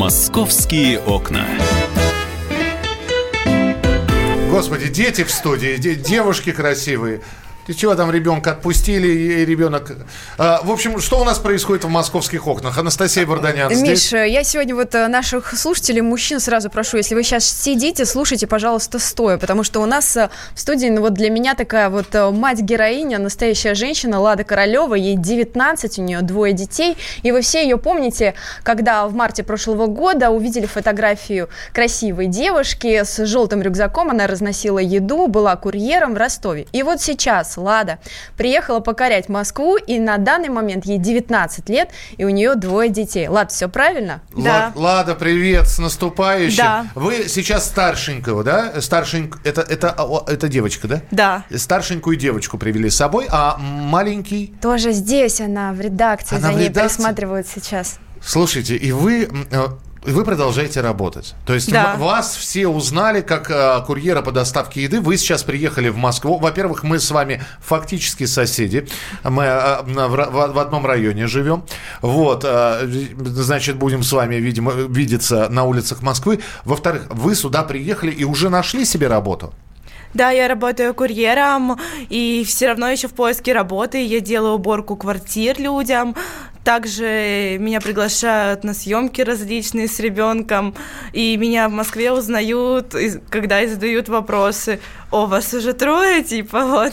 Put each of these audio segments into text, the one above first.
Московские окна. Господи, дети в студии, де- девушки красивые. Ты чего там ребенка отпустили, и ребенок... А, в общем, что у нас происходит в московских окнах? Анастасия Варданян здесь. Миша, я сегодня вот э, наших слушателей, мужчин сразу прошу, если вы сейчас сидите, слушайте, пожалуйста, стоя, потому что у нас э, в студии, ну вот для меня такая вот э, мать-героиня, настоящая женщина, Лада Королева, ей 19, у нее двое детей, и вы все ее помните, когда в марте прошлого года увидели фотографию красивой девушки с желтым рюкзаком, она разносила еду, была курьером в Ростове. И вот сейчас Лада приехала покорять Москву, и на данный момент ей 19 лет, и у нее двое детей. Лад, все правильно? Ла- Лада, привет, с наступающим. Да. Вы сейчас старшенького, да? Старшеньк... Это, это, а, это девочка, да? Да. Старшенькую девочку привели с собой, а маленький... Тоже здесь она в редакции, Она за в ней редакции? присматривают сейчас. Слушайте, и вы... э, Вы продолжаете работать. То есть Да. ва- вас все узнали как э, курьера по доставке еды. Вы сейчас приехали в Москву. Во-первых, мы с вами фактически соседи. Мы э, в, ра- в- в одном районе живем. Вот, э, значит, будем с вами, видимо, видеться на улицах Москвы. Во-вторых, вы сюда приехали и уже нашли себе работу. Да, я работаю курьером, и все равно еще в поиске работы. Я делаю уборку квартир людям. Также меня приглашают на съемки различные с ребенком. И меня в Москве узнают, и- когда и задают вопросы. О, вас уже трое, типа, вот.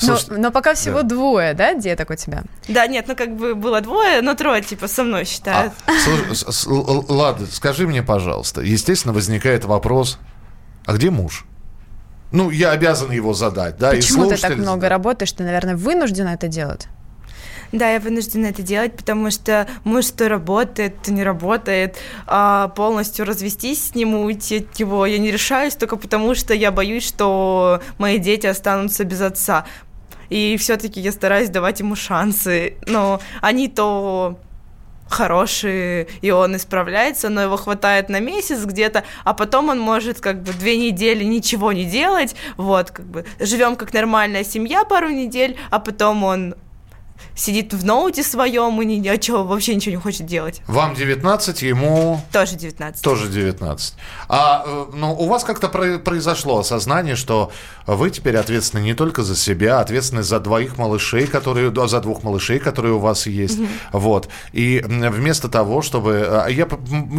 Но, но пока всего да. двое, да, деток у тебя? Да, нет, ну как бы было двое, но трое, типа, со мной считают. А, слушай, с- с- л- Лада, скажи мне, пожалуйста, естественно, возникает вопрос, а где муж? Ну, я обязан его задать, да, и Почему ты так много задают. работаешь? Ты, наверное, вынуждена это делать? Да, я вынуждена это делать, потому что муж то работает, то не работает. А полностью развестись с ним, уйти от него я не решаюсь, только потому что я боюсь, что мои дети останутся без отца. И все-таки я стараюсь давать ему шансы. Но они то хорошие, и он исправляется, но его хватает на месяц где-то, а потом он может как бы две недели ничего не делать, вот, как бы живем как нормальная семья пару недель, а потом он сидит в ноуте своем и ни о чем вообще ничего не хочет делать. Вам 19, ему Тоже 19. тоже 19. А э, ну, у вас как-то про- произошло осознание, что вы теперь ответственны не только за себя, а ответственны за двоих малышей, которые, да, за двух малышей, которые у вас есть. Вот. И вместо того, чтобы... а, Я,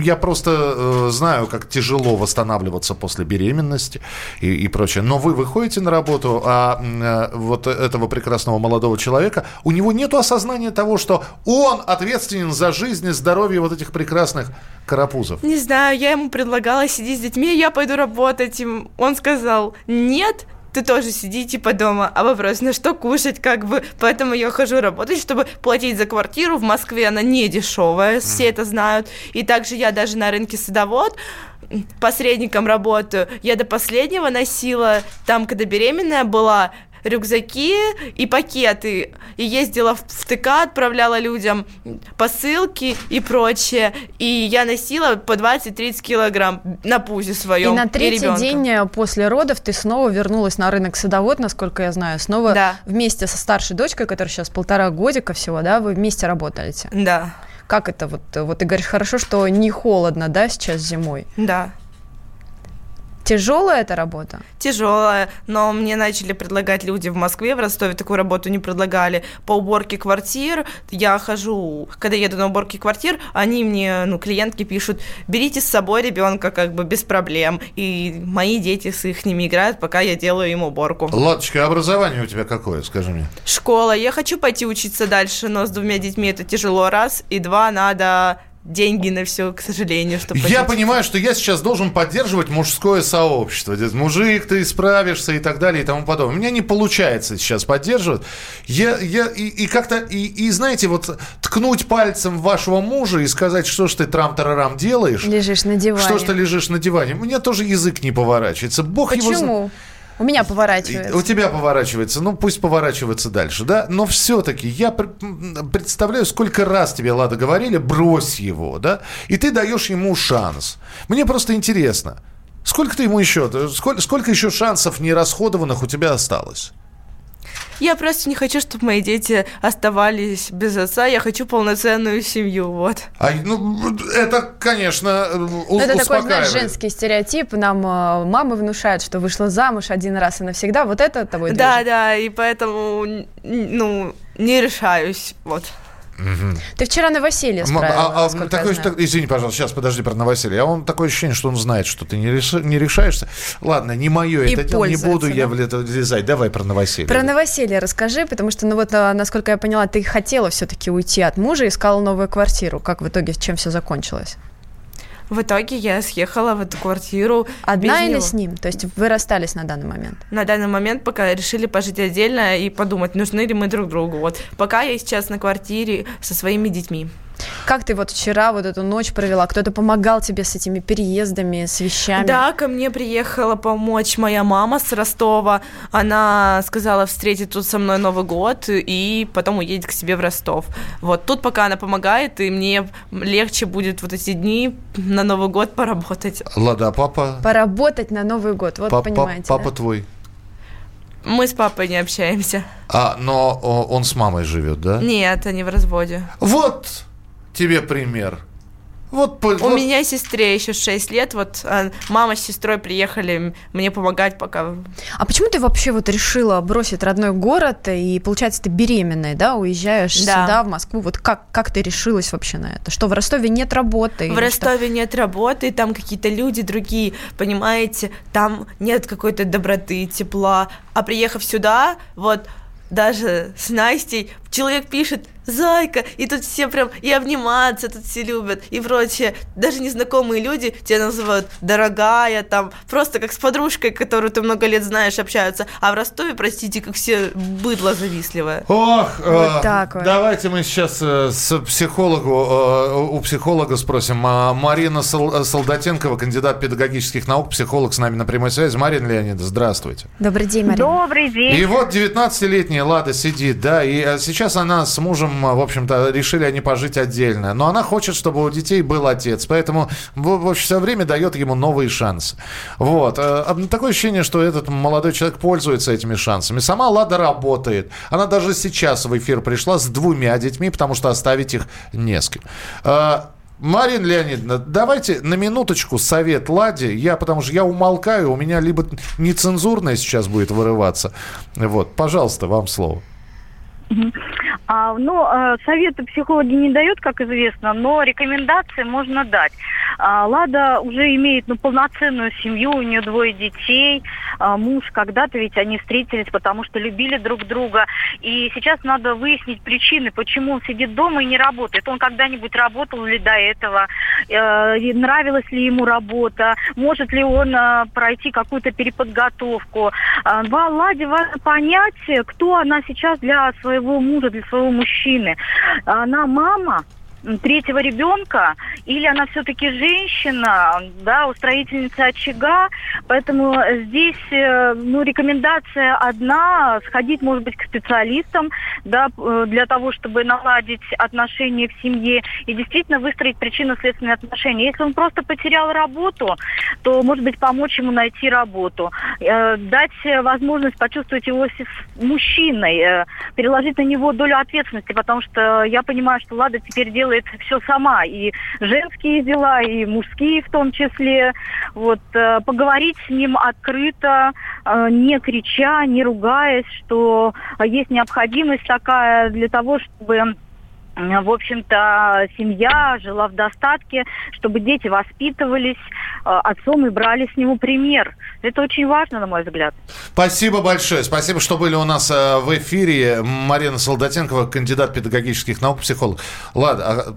я просто э, знаю, как тяжело восстанавливаться после беременности и, и прочее. Но вы выходите на работу, а э, вот этого прекрасного молодого человека, у него нет осознания того, что он ответственен за жизнь и здоровье вот этих прекрасных карапузов. Не знаю, я ему предлагала сидеть с детьми, я пойду работать. Он сказал, нет, ты тоже сиди типа дома. А вопрос, на что кушать, как бы. Поэтому я хожу работать, чтобы платить за квартиру. В Москве она не дешевая, все это знают. И также я даже на рынке садовод посредником работаю. Я до последнего носила, там, когда беременная была, рюкзаки и пакеты. И ездила в в ТК, отправляла людям посылки и прочее. И я носила по 20-30 килограмм на пузе своем. И на третий ребёнка. день э, после родов ты снова вернулась на рынок садовод, насколько я знаю. Снова Да. вместе со старшей дочкой, которая сейчас полтора годика всего, да, вы вместе работаете. Да, Как это вот? Вот ты говоришь, хорошо, что не холодно, да, сейчас зимой. да. Тяжелая эта работа? Тяжелая, но мне начали предлагать люди в Москве, в Ростове такую работу не предлагали. По уборке квартир я хожу, когда еду на уборки квартир, они мне, ну, клиентки пишут, берите с собой ребенка как бы без проблем. И мои дети с их ними играют, пока я делаю им уборку. Ладочка, а образование у тебя какое, скажи мне? Школа. Я хочу пойти учиться дальше, но с двумя детьми это тяжело, раз. И два, надо деньги на все, к сожалению, чтобы Я понимаю, что я сейчас должен поддерживать мужское сообщество. Мужик, ты справишься и так далее и тому подобное. У меня не получается сейчас поддерживать. Я, я и, и как-то, и, и знаете, вот ткнуть пальцем вашего мужа и сказать, что ж ты трам-тарарам делаешь, Лежишь на диване. что ж ты лежишь на диване. У меня тоже язык не поворачивается. Бог его знает. Почему? У меня поворачивается. У тебя поворачивается, ну пусть поворачивается дальше, да? Но все-таки я представляю, сколько раз тебе, Лада, говорили, брось его, да? И ты даешь ему шанс. Мне просто интересно, сколько ты ему еще, сколько, сколько еще шансов нерасходованных у тебя осталось? Я просто не хочу, чтобы мои дети оставались без отца. Я хочу полноценную семью, вот. А, ну, это, конечно, у- Это такой, знаешь, женский стереотип. Нам э, мамы внушают, что вышла замуж один раз и навсегда. Вот это тобой Да, движет? да, и поэтому, ну, не решаюсь, вот. Мгм. Ты вчера новоселье справила, а- а, насколько я так- извини, пожалуйста, сейчас подожди про новоселье. А он такое ощущение, что он знает, что ты не, реш- не решаешься. Ладно, не мое И это дело, не буду я да? это влезать. Давай про новоселье. Про новоселье расскажи, потому что, ну вот, а, насколько я поняла, ты хотела все-таки уйти от мужа, искала новую квартиру. Как в итоге, чем все закончилось? В итоге я съехала в эту квартиру Одна без или него. с ним? То есть вы расстались на данный момент? На данный момент пока решили пожить отдельно и подумать, нужны ли мы друг другу. Вот. Пока я сейчас на квартире со своими детьми. Как ты вот вчера вот эту ночь провела? Кто-то помогал тебе с этими переездами, с вещами? Да, ко мне приехала помочь моя мама с Ростова. Она сказала встретить тут со мной Новый год и потом уедет к себе в Ростов. Вот тут пока она помогает, и мне легче будет вот эти дни на Новый год поработать. Лада, папа? Поработать на Новый год, вот пап- понимаете, папа да? твой. Мы с папой не общаемся. А, но он с мамой живет, да? Нет, они в разводе. Вот тебе пример. Вот, У вот- меня сестре еще 6 лет, вот а, мама с сестрой приехали мне помогать пока. А почему ты вообще вот решила бросить родной город и, получается, ты беременная, да, уезжаешь Да. сюда, в Москву? Вот как, как ты решилась вообще на это? Что в Ростове нет работы? В или что? Ростове нет работы, там какие-то люди другие, понимаете, там нет какой-то доброты, тепла. А приехав сюда, вот даже с Настей, человек пишет «Зайка», и тут все прям и обниматься тут все любят, и прочее. Даже незнакомые люди тебя называют «дорогая», там, просто как с подружкой, которую ты много лет знаешь, общаются. А в Ростове, простите, как все быдло завистливое. Ох, Вот э, так вот. давайте мы сейчас э, с психологу, э, у психолога спросим. А, Марина Сол- Солдатенкова, кандидат педагогических наук, психолог с нами на прямой связи. Марина Леонидовна, здравствуйте. Добрый день, Марина. Добрый день. И вот 19-летняя Лада сидит, да, и э, сейчас она с мужем, э, в общем-то, решили они пожить отдельно. Но она хочет, чтобы у детей был отец, поэтому в, все время дает ему новые шансы. Вот. э, а Такое ощущение, что этот молодой человек пользуется этими шансами. Сама Лада работает. Она даже сейчас в эфир пришла с двумя детьми, потому что оставить их не с кем. Э, Марина Леонидовна, давайте на минуточку совет Ладе. Я, потому что я умолкаю, у меня либо нецензурное сейчас будет вырываться. Вот, пожалуйста, вам слово. А, ну, э, советы психологи не дают, как известно, но рекомендации можно дать. А, Лада уже имеет ну, полноценную семью, у нее двое детей, а, муж когда-то ведь они встретились, потому что любили друг друга. И сейчас надо выяснить причины, почему он сидит дома и не работает. Он когда-нибудь работал ли до этого, Э, нравилась ли ему работа, может ли он э, пройти какую-то переподготовку. В Ладе важно понять, кто она сейчас для своего мужа, для своего мужчины. Она мама, третьего ребенка, или она все-таки женщина, да, устроительница очага, поэтому здесь, э, ну, рекомендация одна, сходить, может быть, к специалистам, да, э, для того, чтобы наладить отношения в семье и действительно выстроить причинно-следственные отношения. Если он просто потерял работу, то, может быть, помочь ему найти работу, э, дать возможность почувствовать его с- мужчиной, переложить на него долю ответственности, потому что я понимаю, что Лада теперь делает все сама, и женские дела, и мужские в том числе. Вот э, поговорить с ним открыто, э, не крича, не ругаясь, что э, есть необходимость такая для того, чтобы в общем-то, семья жила в достатке, чтобы дети воспитывались э, отцом и брали с него пример. Это очень важно, на мой взгляд. Спасибо большое. Спасибо, что были у нас э, в эфире. Марина Солдатенкова, кандидат педагогических наук, психолог. Ладно, а,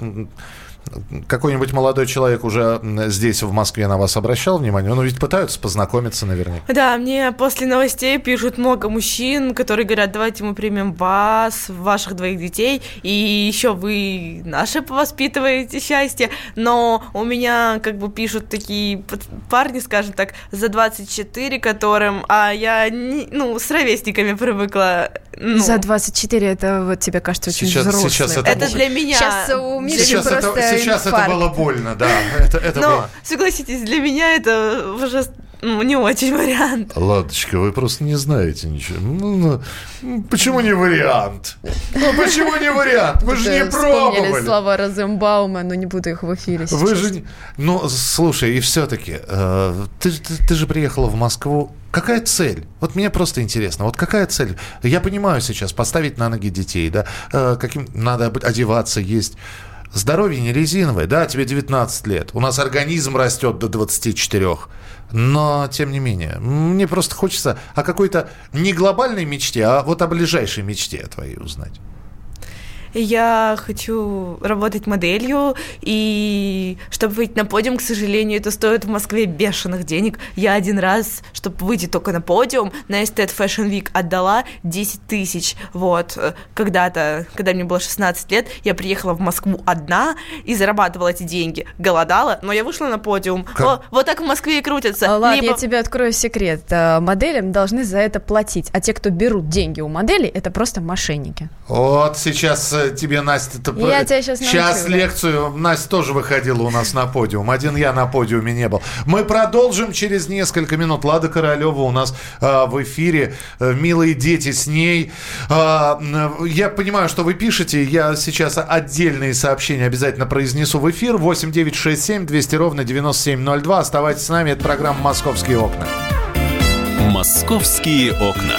какой-нибудь молодой человек уже здесь, в Москве, на вас обращал внимание? Ну, ведь пытаются познакомиться наверняка. Да, мне после новостей пишут много мужчин, которые говорят, давайте мы примем вас, ваших двоих детей, и еще вы наши воспитываете счастье. Но у меня как бы пишут такие парни, скажем так, за 24, которым, а я, ну, с ровесниками привыкла. Ну, За 24 это вот тебе кажется очень Сейчас- взрослым. сейчас это это для меня. Сейчас у Миши Сейчас, это, сейчас это было больно, да. Это, это Но, было. согласитесь, для меня это уже ну, не очень вариант. Ладочка, вы просто не знаете ничего. Ну, ну, почему не вариант? Ну, почему не вариант? Вы же не пробовали. слова Розенбаума, но не буду их в эфире сейчас. Вы же... не- Ну, слушай, и все-таки, ты, ты- ты же приехала в Москву. Какая цель? Вот мне просто интересно. Вот какая цель? Я понимаю сейчас, поставить на ноги детей, да, э, каким надо одеваться, есть. Здоровье не резиновое, да, тебе 19 лет. У нас организм растет до 24. Но, тем не менее, мне просто хочется о какой-то не глобальной мечте, а вот о ближайшей мечте твоей узнать. Я хочу работать моделью, и чтобы выйти на подиум, к сожалению, это стоит в Москве бешеных денег. Я один раз, чтобы выйти только на подиум, на Estet Fashion Week отдала 10 тысяч. Вот, э, когда-то, когда мне было 16 лет, я приехала в Москву одна и зарабатывала эти деньги. Голодала, но я вышла на подиум. Как? О, вот так в Москве и крутятся. А, Ладно, Либо- я тебе открою секрет. А, Моделям должны за это платить, а те, кто берут деньги у моделей, это просто мошенники. Вот сейчас тебе, Настя... ты Я тебя Сейчас научу, да. лекцию. Настя тоже выходила у нас на подиум. Один я на подиуме не был. Мы продолжим через несколько минут. Лада Королева у нас э, в эфире. Э, милые дети с ней. Э, я понимаю, что вы пишете. Я сейчас отдельные сообщения обязательно произнесу в эфир. 8 9 6 7 200 ровно 9702. Оставайтесь с нами. Это программа «Московские окна». Московские окна.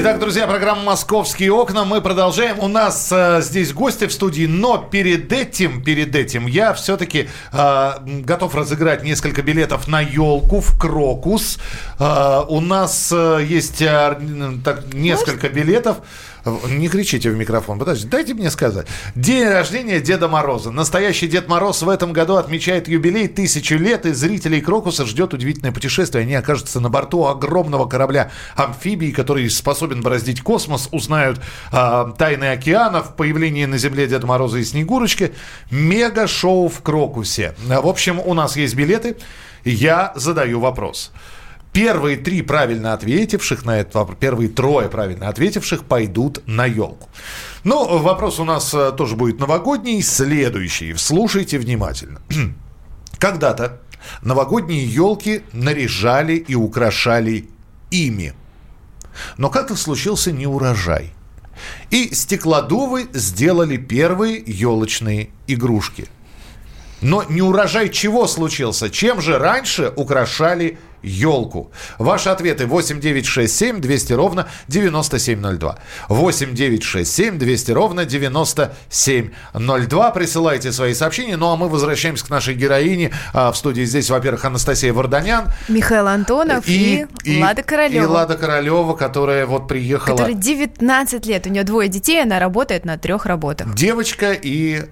Итак, друзья, программа «Московские окна». Мы продолжаем. У нас э, здесь гости в студии, но перед этим, перед этим я все-таки э, готов разыграть несколько билетов на елку в Крокус. Э, у нас э, есть э, так, несколько билетов. Не кричите в микрофон, подождите, дайте мне сказать. День рождения Деда Мороза. Настоящий Дед Мороз в этом году отмечает юбилей тысячу лет, и зрителей Крокуса ждет удивительное путешествие. Они окажутся на борту огромного корабля амфибии, который способен бороздить космос, узнают а, тайны океанов, появление на Земле Деда Мороза и Снегурочки. Мега-шоу в Крокусе. В общем, у нас есть билеты. Я задаю вопрос. Первые три правильно ответивших на этот вопрос, первые трое правильно ответивших пойдут на елку. Ну, вопрос у нас э, тоже будет новогодний, следующий. Слушайте внимательно. Когда-то новогодние елки наряжали и украшали ими. Но как-то случился неурожай. И стеклодувы сделали первые елочные игрушки. Но неурожай чего случился? Чем же раньше украшали елку? Ваши ответы 8967 200 ровно 9702. 8967 200 ровно 9702. Присылайте свои сообщения. Ну а мы возвращаемся к нашей героине. А, в студии здесь, во-первых, Анастасия Варданян. Михаил Антонов и, Лада Королева. И Лада Королева, которая вот приехала. Которой 19 лет, у нее двое детей, она работает на трех работах. Девочка и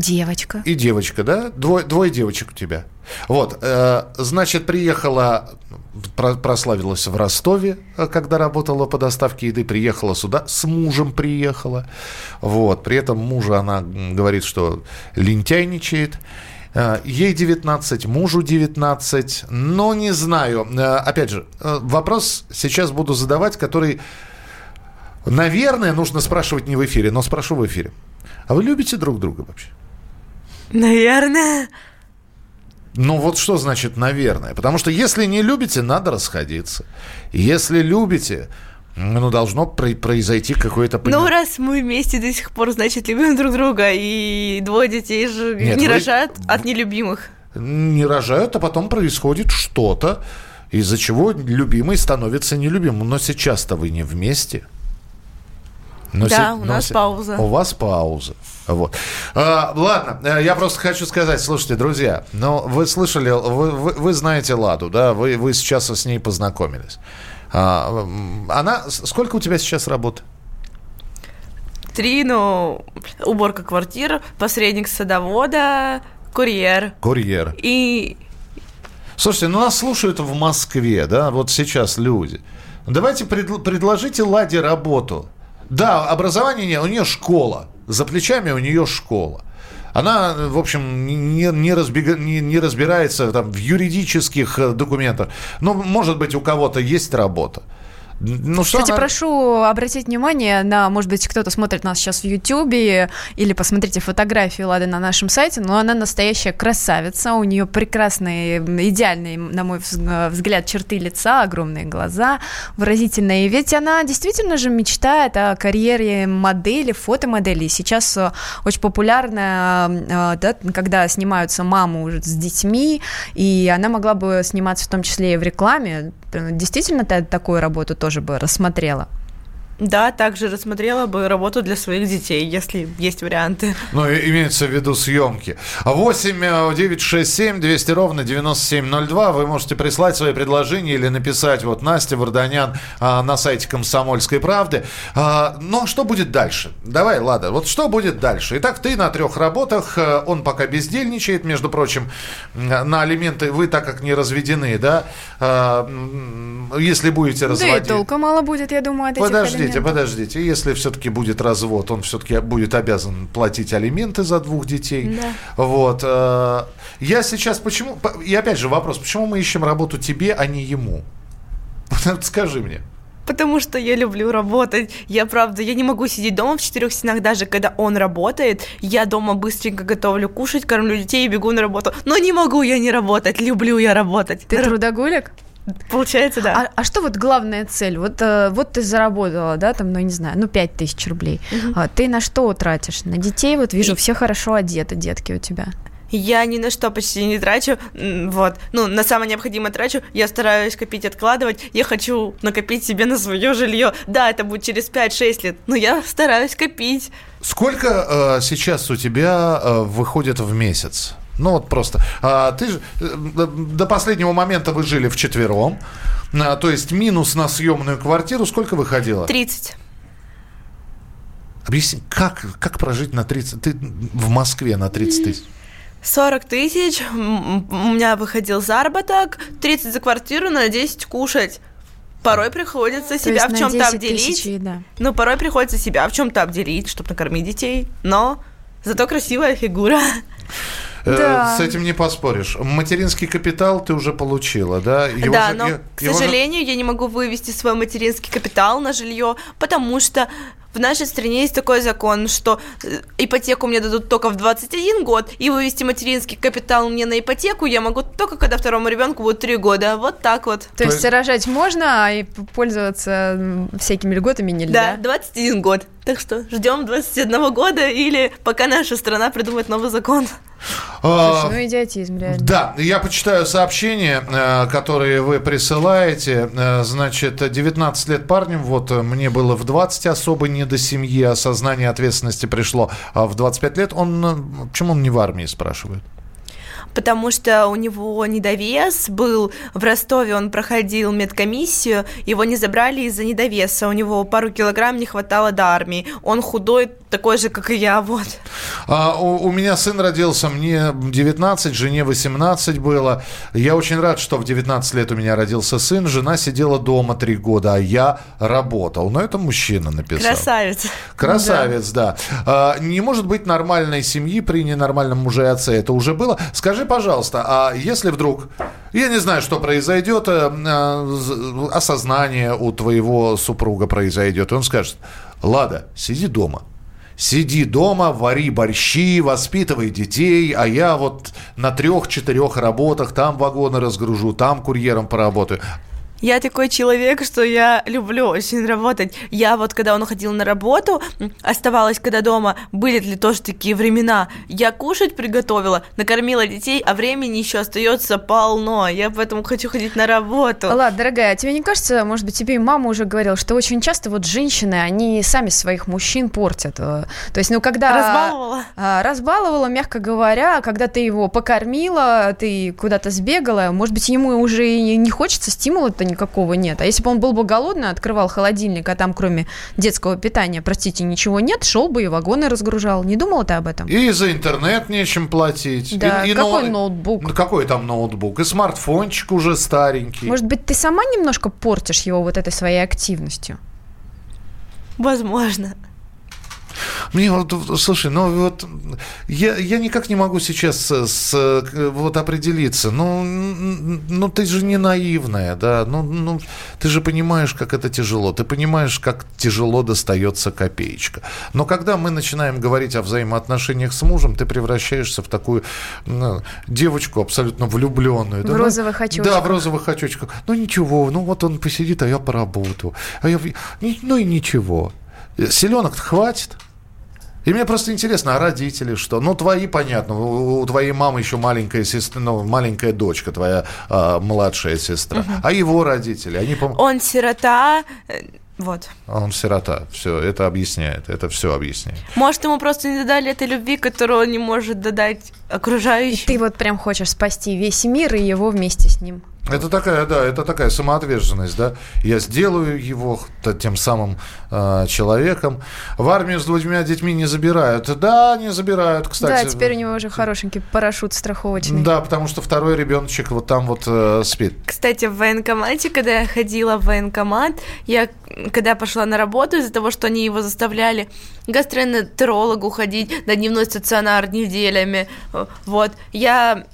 Девочка. И девочка, да? Двое, двое девочек у тебя. Вот, э, значит, приехала, про- прославилась в Ростове, э, когда работала по доставке еды, приехала сюда, с мужем приехала. Вот, при этом мужа она говорит, что лентяйничает. Э, Ей 19, мужу 19, но не знаю. Э, Опять же, вопрос сейчас буду задавать, который, наверное, нужно спрашивать не в эфире, но спрошу в эфире. А вы любите друг друга вообще? Наверное. Ну вот что значит «наверное»? Потому что если не любите, надо расходиться. Если любите, Ну, должно про- произойти какое-то... Ну, раз мы вместе до сих пор, значит, любим друг друга, и двое детей же Нет, не вы- рожают от нелюбимых. не рожают, а потом происходит что-то, из-за чего любимый становится нелюбимым. Но сейчас-то вы не вместе. Но Да, се- у но нас се- пауза. У вас пауза. Вот. А, ладно, э, я просто хочу сказать, слушайте, друзья, ну вы слышали, вы, вы, вы знаете Ладу, да, вы, вы сейчас с ней познакомились. А, она, сколько у тебя сейчас работы? Три, ну, уборка квартир, посредник садовода, курьер. Курьер. И Слушайте, ну нас слушают в Москве, да, вот сейчас люди. Давайте предл- предложите Ладе работу. Да, образование нет, у нее школа. За плечами у нее школа. Она, в общем, не, не, разбега- не- не разбирается там, в юридических э, документах. Ну, может быть, у кого-то есть работа. Ну, что Кстати, она- прошу обратить внимание на, может быть, кто-то смотрит нас сейчас в Ютьюбе, или посмотрите фотографии Лады на нашем сайте, но она настоящая красавица, у нее прекрасные, идеальные, на мой вз- взгляд, черты лица, огромные глаза, выразительные. Ведь она действительно же мечтает о карьере модели, фотомодели. Сейчас э, очень популярно, э, да, когда снимаются мамы уже с детьми, и она могла бы сниматься в том числе и в рекламе. Действительно, ты такую работу тоже бы рассмотрела? Да, также рассмотрела бы работу для своих детей, если есть варианты. Ну, имеется в виду съемки. 8 э, 9 6 7 200 ровно 9702. Вы можете прислать свои предложения или написать вот Настя Варданян а, на сайте Комсомольской правды. А, ну, а что будет дальше? Давай, Лада, вот что будет дальше? Итак, ты на трех работах, э, он пока бездельничает, между прочим, на алименты вы так как не разведены, да? А, если будете Да и разводить... толка мало будет, я думаю, от этих Подождите, подождите. Если все-таки будет развод, он все-таки будет обязан платить алименты за двух детей. Да. Вот. э, Я сейчас почему... по- И опять же вопрос, почему мы ищем работу тебе, а не ему? Вот Скажи мне. Потому что я люблю работать. Я, правда, я не могу сидеть дома в четырех стенах, даже когда он работает. Я дома быстренько готовлю кушать, кормлю детей и бегу на работу. Но не могу я не работать, люблю я работать. Ты Р- трудоголик? Получается, да. А, а что вот главная цель? Вот, э, вот ты заработала, да, там, ну, я не знаю, ну, пять тысяч рублей. А ты на что тратишь? На детей, вот вижу, все хорошо одеты, детки у тебя. Я ни на что почти не трачу, вот, ну, на самое необходимое трачу, я стараюсь копить, откладывать, я хочу накопить себе на свое жилье, да, это будет через 5-6 лет, но я стараюсь копить. Сколько э, сейчас у тебя э, выходит в месяц? Ну вот просто. А, ты же э, до- до последнего момента вы жили вчетвером. А, то есть минус на съемную квартиру сколько выходило? 30. Объясни, как, как прожить на 30... Ты в Москве на 30 тысяч? 40 тысяч, у меня выходил заработок, 30 за квартиру, на 10 кушать. Порой приходится То себя в чем-то 10 обделить. тысяч еда. Ну, порой приходится себя в чем-то обделить, чтобы накормить детей. Но зато красивая фигура. Э, Да. С этим не поспоришь. Материнский капитал ты уже получила, да? Его да, же- но, е- к его же- сожалению, я не могу вывести свой материнский капитал на жилье, потому что в нашей стране есть такой закон, что э, ипотеку мне дадут только в 21 год, и вывести материнский капитал мне на ипотеку я могу только когда второму ребенку будет 3 года. Вот так вот. То есть есть- рожать можно, а и пользоваться всякими льготами Да, нельзя? 21 год. Так что ждем 21 года или пока наша страна придумает новый закон. А, Слушай, ну идиотизм, реально. Да, я почитаю сообщения, э, которые вы присылаете. Э, Значит, 19 лет парнем, вот э, мне было в 20 особо не до семьи, осознание ответственности пришло. А в 25 лет он... Почему он не в армии, спрашивают? Потому что у него недовес был в Ростове, он проходил медкомиссию, его не забрали из-за недовеса, у него пару килограмм не хватало до армии, он худой, такой же, как и я, вот. А, у, у меня сын родился, мне 19, жене 18 было. Я очень рад, что в 19 лет у меня родился сын. Жена сидела дома 3 года, а я работал. Но это мужчина написал. Красавец. Красавец, да. А, не может быть нормальной семьи при ненормальном муже и отце. Это уже было. Скажи, пожалуйста, а если вдруг, я не знаю, что произойдет, э, э, осознание у твоего супруга произойдет, он скажет, Лада, сиди дома. Сиди дома, вари борщи, воспитывай детей, а я вот на трех-четырех работах там вагоны разгружу, там курьером поработаю. Я такой человек, что я люблю очень работать. Я вот, когда он уходил на работу, оставалась, когда дома, были ли тоже такие времена, я кушать приготовила, накормила детей, а времени еще остается полно. Я поэтому хочу ходить на работу. Ладно, дорогая, а тебе не кажется, может быть, тебе и мама уже говорила, что очень часто вот женщины, они сами своих мужчин портят. Э, То есть, ну, когда... Разбаловала? А, Разбаловала, мягко говоря, когда ты его покормила, ты куда-то сбегала, может быть, ему уже и не хочется, стимула-то никакого нет. А если бы он был бы голодный, открывал холодильник, а там кроме детского питания, простите, ничего нет, шел бы и вагоны разгружал. Не думала ты об этом? И за интернет нечем платить. Да, и, и какой ноут- ноутбук? Ну, Какой там ноутбук? И смартфончик уже старенький. Может быть, ты сама немножко портишь его вот этой своей активностью? Возможно. Мне вот, слушай, ну вот я, я никак не могу сейчас с, вот определиться. Ну, ну ты же не наивная, да. Ну, ну ты же понимаешь, как это тяжело. Ты понимаешь, как тяжело достается копеечка. Но когда мы начинаем говорить о взаимоотношениях с мужем, ты превращаешься в такую ну, девочку абсолютно влюбленную. В розовых очочках. Да, в розовых очочках. Ну ничего, ну вот он посидит, а я поработаю. А я... Ну и ничего. Селенок хватит. И мне просто интересно, а родители что? Ну, твои, понятно, у, у твоей мамы еще маленькая сестра, ну, маленькая дочка, твоя а, младшая сестра. А его родители, они, по Он сирота, э, вот. он сирота. Все, это объясняет, это все объясняет. Может, ему просто не додали этой любви, которую он не может додать И окружающим. ты вот прям хочешь спасти весь мир и его вместе с ним. Это такая, да, это такая самоотверженность, да. Я сделаю его тем самым а, человеком. В армию с двумя детьми не забирают. Да, не забирают, кстати. да, теперь у него уже хорошенький парашют страховочный. Да, потому что второй ребеночек вот там вот э, спит. Кстати, в военкомате, когда я ходила в военкомат, я, когда пошла на работу, из-за того, что они его заставляли к гастроэнтерологу ходить на дневной стационар неделями, э, вот, я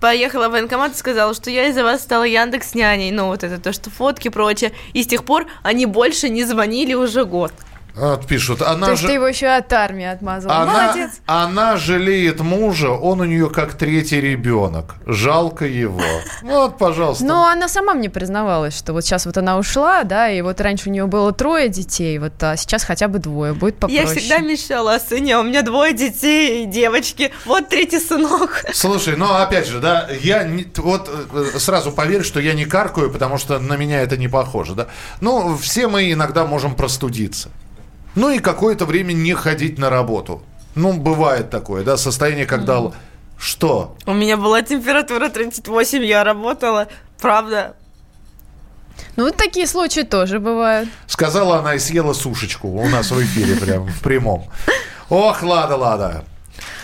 поехала в военкомат и сказала, что я из-за вас стала Яндекс няней, ну вот это то, что фотки и прочее, и с тех пор они больше не звонили уже год. Вот пишут, она То есть же... ты его еще от армии отмазала. Она, Молодец. она жалеет мужа, он у нее как третий ребенок. Жалко его. Вот, пожалуйста. Но она сама мне признавалась, что вот сейчас вот она ушла, да, и вот раньше у нее было трое детей, вот а сейчас хотя бы двое, будет попроще. Я всегда мечтала о сыне, а у меня двое детей и девочки, вот третий сынок. Слушай, ну опять же, да, я не- вот э, сразу поверь, что я не каркаю, потому что на меня это не похоже, да. Ну, все мы иногда можем простудиться. Ну и какое-то время не ходить на работу. Ну, бывает такое, да, состояние, когда... л- Что? У меня была температура 38, я работала, правда. Ну вот такие случаи тоже бывают. Сказала она и съела сушечку у нас в эфире, прям в прямом. Ох, Лада, Лада.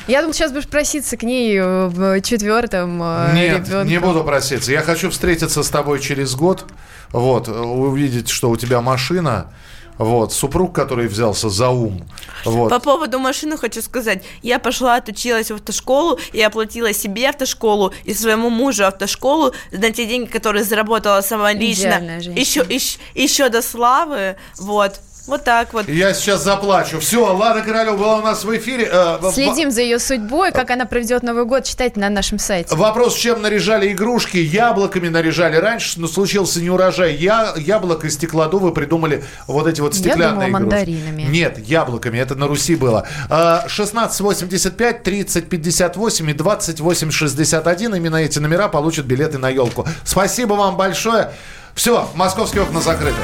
Я думаю, сейчас будешь проситься к ней в четвертом э, Нет, ребенку. не буду проситься. Я хочу встретиться с тобой через год, вот, увидеть, что у тебя машина, вот, супруг, который взялся за ум, вот. По поводу машины хочу сказать. Я пошла, отучилась в автошколу и оплатила себе автошколу и своему мужу автошколу на те деньги, которые заработала сама лично. Идеальная женщина. Еще, еще, еще до славы. Вот. Вот так вот. Я сейчас заплачу. Все, Лада Королева была у нас в эфире. Э, Следим за ее судьбой, как она проведет Новый год, читайте на нашем сайте. Вопрос, чем наряжали игрушки? Яблоками наряжали. Раньше ну, случился неурожай я, яблок и стеклодувы придумали вот эти вот Я стеклянные думала, игрушки. мандаринами. Нет, яблоками. Это на Руси было. А, 1685, 30, 58 и 28, 61. Именно эти номера получат билеты на елку. Спасибо вам большое. Все, московские окна закрыты.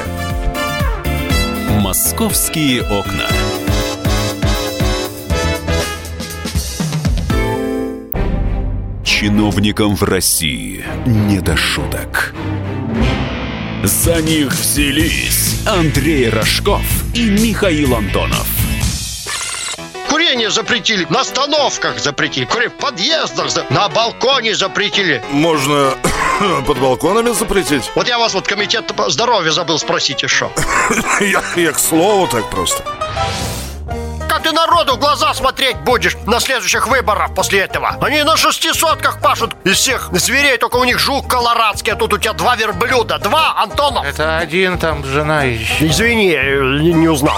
«Московские окна». Чиновникам в России не до шуток. За них взялись Андрей Рожков и Михаил Антонов. Курение запретили, на остановках запретили, курение в подъездах, на балконе запретили. Можно под балконами запретить? Вот я вас вот комитет по здоровью забыл спросить еще. Я, я к слову так просто. Как ты народу в глаза смотреть будешь на следующих выборах после этого? Они на шестисотках пашут из всех зверей, только у них жук колорадский, а тут у тебя два верблюда. Два, Антонов. Это один там жена еще. Извини, э, не узнал.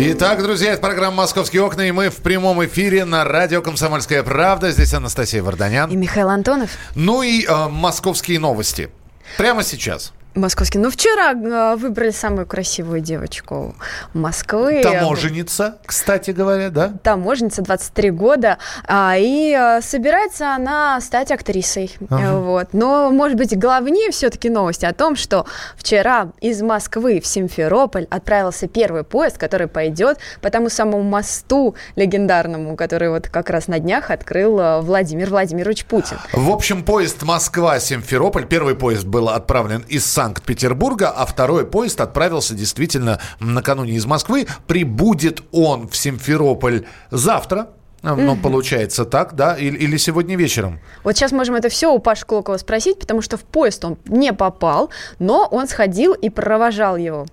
Итак, друзья, это программа «Московские окна», и мы в прямом эфире на радио «Комсомольская правда». Здесь Анастасия Варданян. И Михаил Антонов. Ну и э, московские новости. Прямо сейчас. Московский. Ну, вчера э, выбрали самую красивую девочку Москвы. Таможенница, кстати говоря, да? Таможенница, 23 года. А, и а, собирается она стать актрисой. Ага. Вот. Но, может быть, главнее все-таки новости о том, что вчера из Москвы в Симферополь отправился первый поезд, который пойдет по тому самому мосту легендарному, который вот как раз на днях открыл Владимир Владимирович Путин. В общем, поезд Москва-Симферополь, первый поезд был отправлен из Санкт-Петербурга, а второй поезд отправился действительно накануне из Москвы. Прибудет он в Симферополь завтра, ну, Мгм. получается так, да? Или, или сегодня вечером? Вот сейчас можем это все у Паши Клокова спросить, потому что в поезд он не попал, но он сходил и провожал его.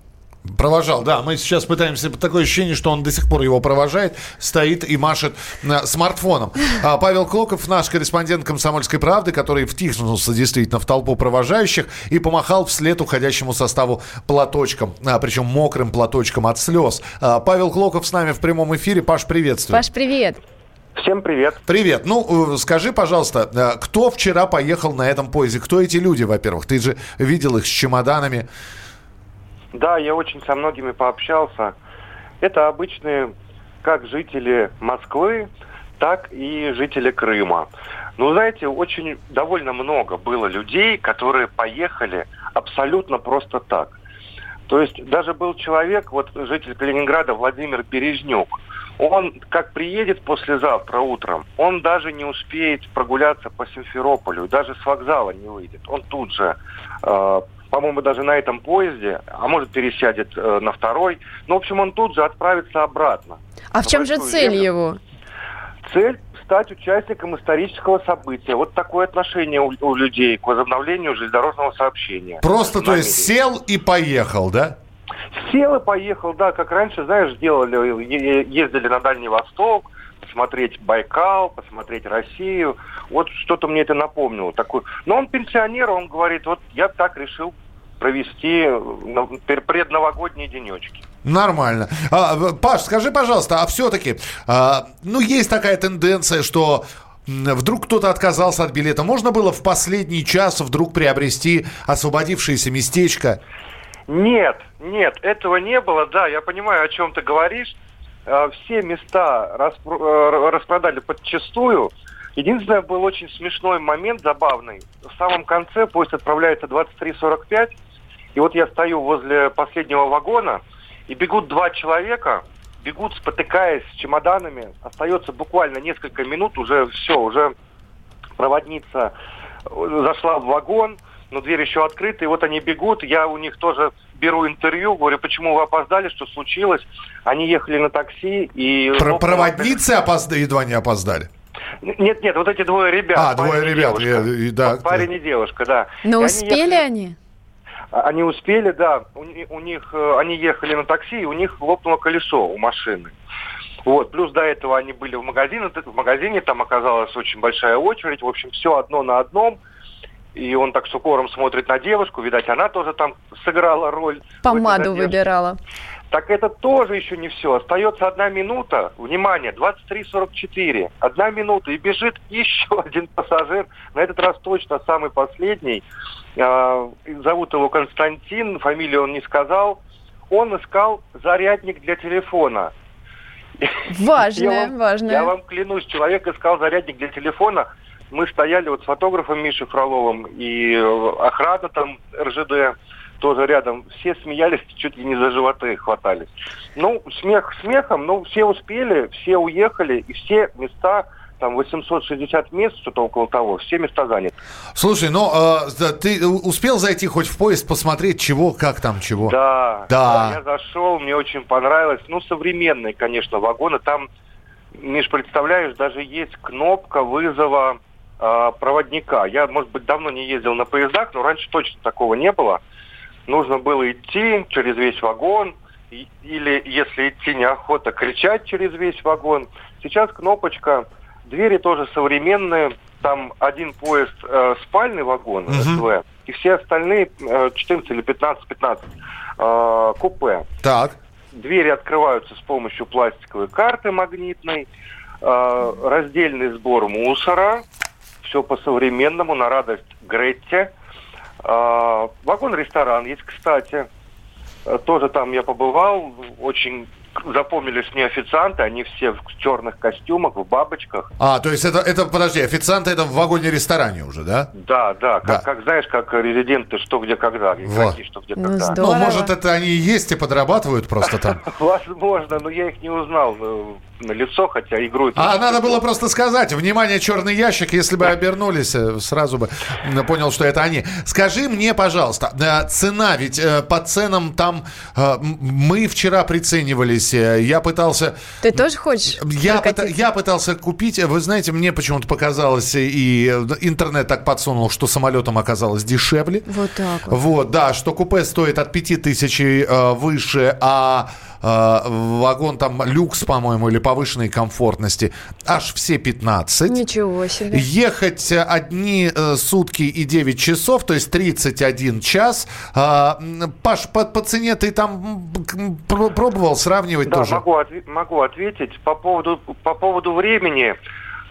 Провожал, да. Мы сейчас пытаемся, такое ощущение, что он до сих пор его провожает, стоит и машет э, смартфоном. А Павел Клоков, наш корреспондент «Комсомольской правды», который втиснулся действительно в толпу провожающих и помахал вслед уходящему составу платочком, а, причем мокрым платочком от слез. А, Павел Клоков с нами в прямом эфире. Паш, приветствую. Паш, привет. Всем привет. Привет. Ну, э, скажи, пожалуйста, э, кто вчера поехал на этом поезде? Кто эти люди, во-первых? Ты же видел их с чемоданами. Да, я очень со многими пообщался. Это обычные как жители Москвы, так и жители Крыма. Ну, знаете, очень довольно много было людей, которые поехали абсолютно просто так. То есть даже был человек, вот житель Калининграда Владимир Березнюк. Он, как приедет послезавтра утром, он даже не успеет прогуляться по Симферополю, даже с вокзала не выйдет. Он тут же, э, по-моему, даже на этом поезде, а может пересядет э, на второй. Ну, в общем, он тут же отправится обратно. А в чем же цель землю. его? Цель стать участником исторического события. Вот такое отношение у, у людей к возобновлению железнодорожного сообщения. Просто, то есть, сел и поехал, да? Сел и поехал, да, как раньше, знаешь, делали, ездили на Дальний Восток, посмотреть Байкал, посмотреть Россию. Вот что-то мне это напомнило. Такой. Но он пенсионер, он говорит, вот я так решил провести э, предновогодние денечки. Нормально. А, Паш, скажи, пожалуйста, а все-таки, ну, есть такая тенденция, что вдруг кто-то отказался от билета. Можно было в последний час вдруг приобрести освободившееся местечко? Нет, нет, этого не было. Да, я понимаю, о чем ты говоришь. Э, Все места распро- э, распродали подчастую. Единственное, был очень смешной момент, забавный. В самом конце поезд отправляется 23.45, и вот я стою возле последнего вагона, и бегут два человека, бегут, спотыкаясь с чемоданами. Остается буквально несколько минут, уже все, уже проводница э, зашла в вагон, но дверь еще открыта, и вот они бегут, я у них тоже беру интервью, говорю, почему вы опоздали, что случилось. Они ехали на такси, и... Про- проводницы опозда- едва не опоздали. Нет, нет, вот эти двое ребят. А, двое и ребят, девушка. я- и да. Парень и девушка, да. Но И успели они? а, Они успели, да. У, у них, э, они ехали на такси, и у них лопнуло колесо у машины. Вот, плюс до этого они были в магазине, в магазине там оказалась очень большая очередь, в общем, все одно на одном. И он так с укором смотрит на девушку, видать, она тоже там сыграла роль. Помаду выбирала. Так это тоже еще не все. Остается одна минута. Внимание, 23.44. Одна минута. И бежит еще один пассажир. На этот раз точно самый последний. А, Зовут его Константин. Фамилию он не сказал. Он искал зарядник для телефона. Важное, Я вам- важное. Я вам клянусь, человек искал зарядник для телефона. Мы стояли вот с фотографом Мишей Фроловым и э, охрана там РЖД тоже рядом. Все смеялись, чуть ли не за животы хватались. Ну, смех смехом, но все успели, все уехали, и все места, там 860 мест, что-то около того, все места заняты. Слушай, ну, э, да, ты успел зайти хоть в поезд, посмотреть, чего, как там, чего? Да, Да. я зашел, мне очень понравилось. Ну, современные, конечно, вагоны. Там, Миш, представляешь, даже есть кнопка вызова а, проводника. Я, может быть, давно не ездил на поездах, но раньше точно такого не было. Нужно было идти через весь вагон, или, если идти неохота, кричать через весь вагон. Сейчас кнопочка, двери тоже современные, там один поезд э, спальный вагон, СВ, и все остальные э, 14 или 15-15 э, купе. Так. Двери открываются с помощью пластиковой карты магнитной, э, раздельный сбор мусора, все по-современному, на радость Гретте. Э, Вагон-ресторан есть, кстати. Э, Тоже там я побывал, очень запомнились мне официанты, они все в черных костюмах, в бабочках. А, то есть это, это, подожди, официанты это в вагоне-ресторане уже, да? Да, да, как, Да. как знаешь, как резиденты что где когда, игроки что где Ну, когда. здорово. Ну, может, это они и есть и подрабатывают просто там. Возможно, но я их не узнал э, на лицо, хотя игру... А надо было просто сказать, внимание, черный ящик, если бы обернулись, э, сразу бы понял, что это они. Скажи мне, пожалуйста, э, цена, ведь э, по ценам там мы вчера приценивались, я пытался... Ты тоже хочешь? Я, пыта- я пытался купить, вы знаете, мне почему-то показалось, и интернет так подсунул, что самолетом оказалось дешевле. Вот так вот. Вот, да, что купе стоит от 5000 э, выше, а вагон там люкс, по-моему, или повышенной комфортности аж все 15. Ничего себе. Ехать э, одни э, сутки и 9 часов, то есть 31 час. А, Паш, по, по цене ты там пробовал сравнивать Да, тоже? могу, могу ответить. По поводу, по поводу времени,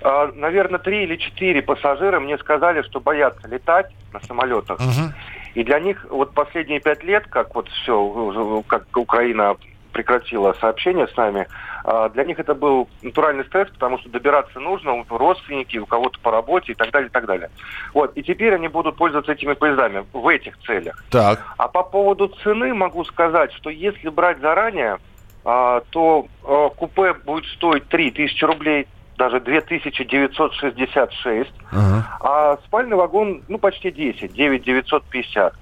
э, наверное, три или четыре пассажира мне сказали, что боятся летать на самолетах. Мгм. И для них вот последние пять лет, как вот все, как Украина прекратила сообщение с нами, а, для них это был натуральный стресс, потому что добираться нужно, у родственники, у кого-то по работе и так далее, и так далее. Вот, и теперь они будут пользоваться этими поездами в этих целях. Так. А по поводу цены могу сказать, что если брать заранее, а, то а, купе будет стоить 3000 рублей, даже 2966, Ага. а спальный вагон, ну, почти 10, 9950.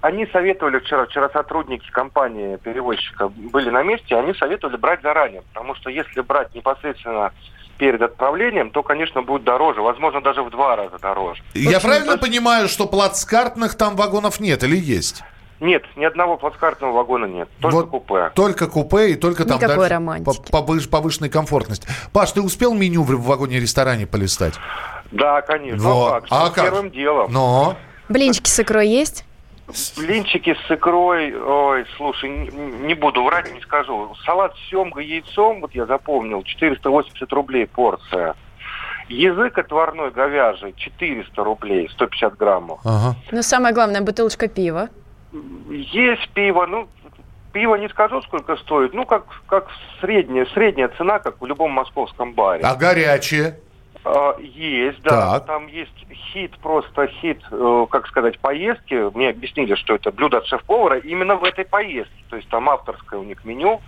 Они советовали вчера, вчера сотрудники компании перевозчика были на месте, они советовали брать заранее, потому что если брать непосредственно перед отправлением, то, конечно, будет дороже, возможно, даже в два раза дороже. Я правильно понимаю, что плацкартных там вагонов нет или есть? Нет, ни одного плацкартного вагона нет, только Вот купе. Только купе и только там Никакой дальше романтики. по- повыш- повышенной комфортности. Паш, ты успел меню в вагоне-ресторане полистать? Да, конечно. Во. А как? А Что как? Первым делом. Но... Блинчики с икрой есть? Блинчики с икрой, ой, слушай, не буду врать, не скажу. Салат с семгой яйцом, вот я запомнил, 480 рублей порция. Язык отварной говяжий 400 рублей, 150 граммов. Ага. Ну, самое главное, бутылочка пива. Есть пиво, ну, пиво не скажу, сколько стоит, ну, как, как средняя, средняя цена, как в любом московском баре. А горячее? А, Есть, да. Так. Там есть хит, просто хит, э, как сказать, поездки. Мне объяснили, что это блюдо от шеф-повара именно в этой поездке. То есть там авторское у них меню.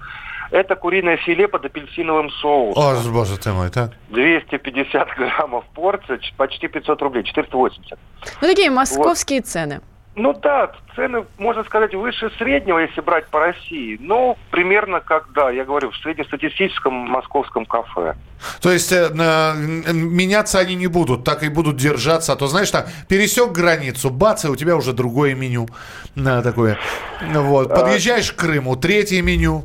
Это куриное филе под апельсиновым соусом. О, боже ты мой, так? 250 граммов порция, почти 500 рублей, 480. Ну, такие московские цены. Ну да, цены, можно сказать, выше среднего, если брать по России. Ну, примерно как, да, я говорю, в среднестатистическом московском кафе. То есть э, э, меняться они не будут, так и будут держаться. А то, знаешь, там пересек границу, бац, и у тебя уже другое меню. э, такое. Вот. Подъезжаешь к Крыму, третье меню.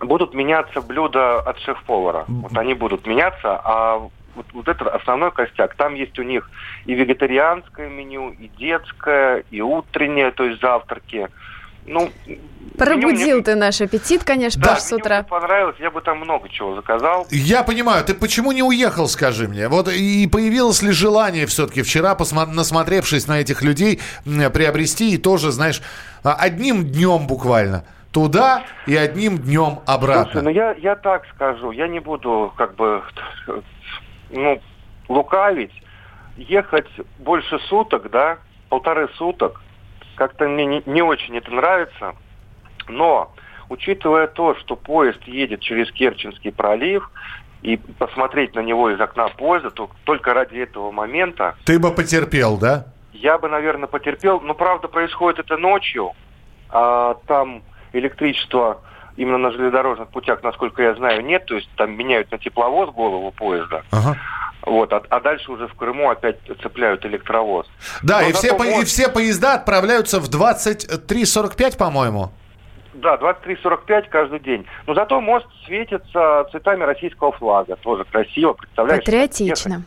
будут меняться блюда от шеф-повара. Вот они будут меняться, а вот, вот это основной костяк. Там есть у них и вегетарианское меню, и детское, и утреннее, то есть завтраки. Ну, Пробудил меню мне- ты наш аппетит, конечно, Да, с утра. мне понравилось, я бы там много чего заказал. Я понимаю, ты почему не уехал, скажи мне? Вот и появилось ли желание все-таки вчера, посма- насмотревшись на этих людей, приобрести и тоже, знаешь, а, одним днем буквально туда и одним днем обратно? Слушай, ну я, я так скажу, я не буду как бы ну, лукавить. Ехать больше суток, да, полторы суток, как-то мне не, не очень это нравится. Но, учитывая то, что поезд едет через Керченский пролив, и посмотреть на него из окна поезда, то только ради этого момента Ты бы потерпел, да? я бы, наверное, потерпел. Но, правда, происходит это ночью. А там электричества именно на железнодорожных путях, насколько я знаю, нет. То есть там меняют на тепловоз голову поезда. Ага. Вот, а, а дальше уже в Крыму опять цепляют электровоз. Да, Но и все, по- и все поезда отправляются в 23.45, по-моему. Да, 23.45 каждый день. Но зато мост светится цветами российского флага. Тоже красиво, представляешь? Патриотично.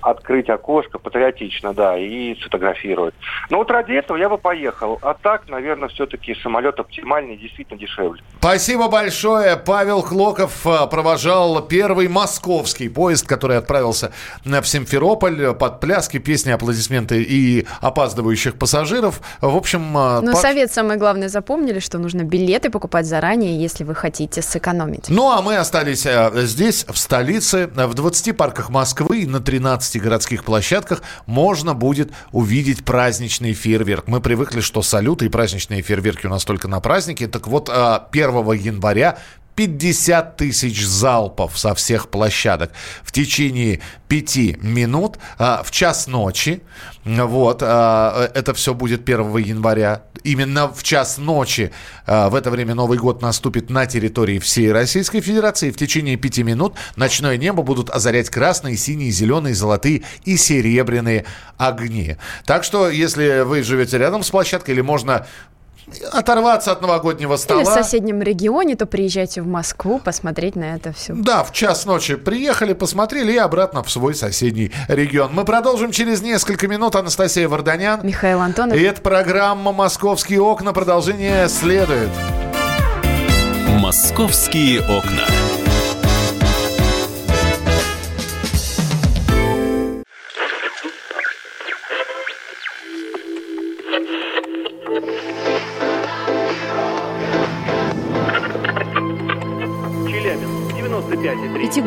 Открыть окошко, патриотично, да, и сфотографировать. Но вот ради этого я бы поехал. А так, наверное, все-таки самолет оптимальный, действительно дешевле. Спасибо большое. Павел Хлоков э, провожал первый московский поезд, который отправился в Симферополь под пляски, песни, аплодисменты и опаздывающих пассажиров. В общем, э, Но Паш- совет самый главный запомнили, что нужно билеты покупать заранее, если вы хотите сэкономить. Ну, а мы остались э, здесь, в столице, в 20 парках Москвы и на 13 городских площадках можно будет увидеть праздничный фейерверк. Мы привыкли, что салюты и праздничные фейерверки у нас только на праздники. Так вот, э, 1 января 50 тысяч залпов со всех площадок в течение пяти минут а, в час ночи. Вот, а, это все будет 1 января. Именно в час ночи а, в это время Новый год наступит на территории всей Российской Федерации. В течение пяти минут ночное небо будут озарять красные, синие, зеленые, золотые и серебряные огни. Так что, если вы живете рядом с площадкой, или можно оторваться от новогоднего стола. Или в соседнем регионе, то приезжайте в Москву посмотреть на это все. Да, в час ночи приехали, посмотрели и обратно в свой соседний регион. Мы продолжим через несколько минут. Анастасия Варданян. Михаил Антонов. И это программа «Московские окна». Продолжение следует. «Московские окна».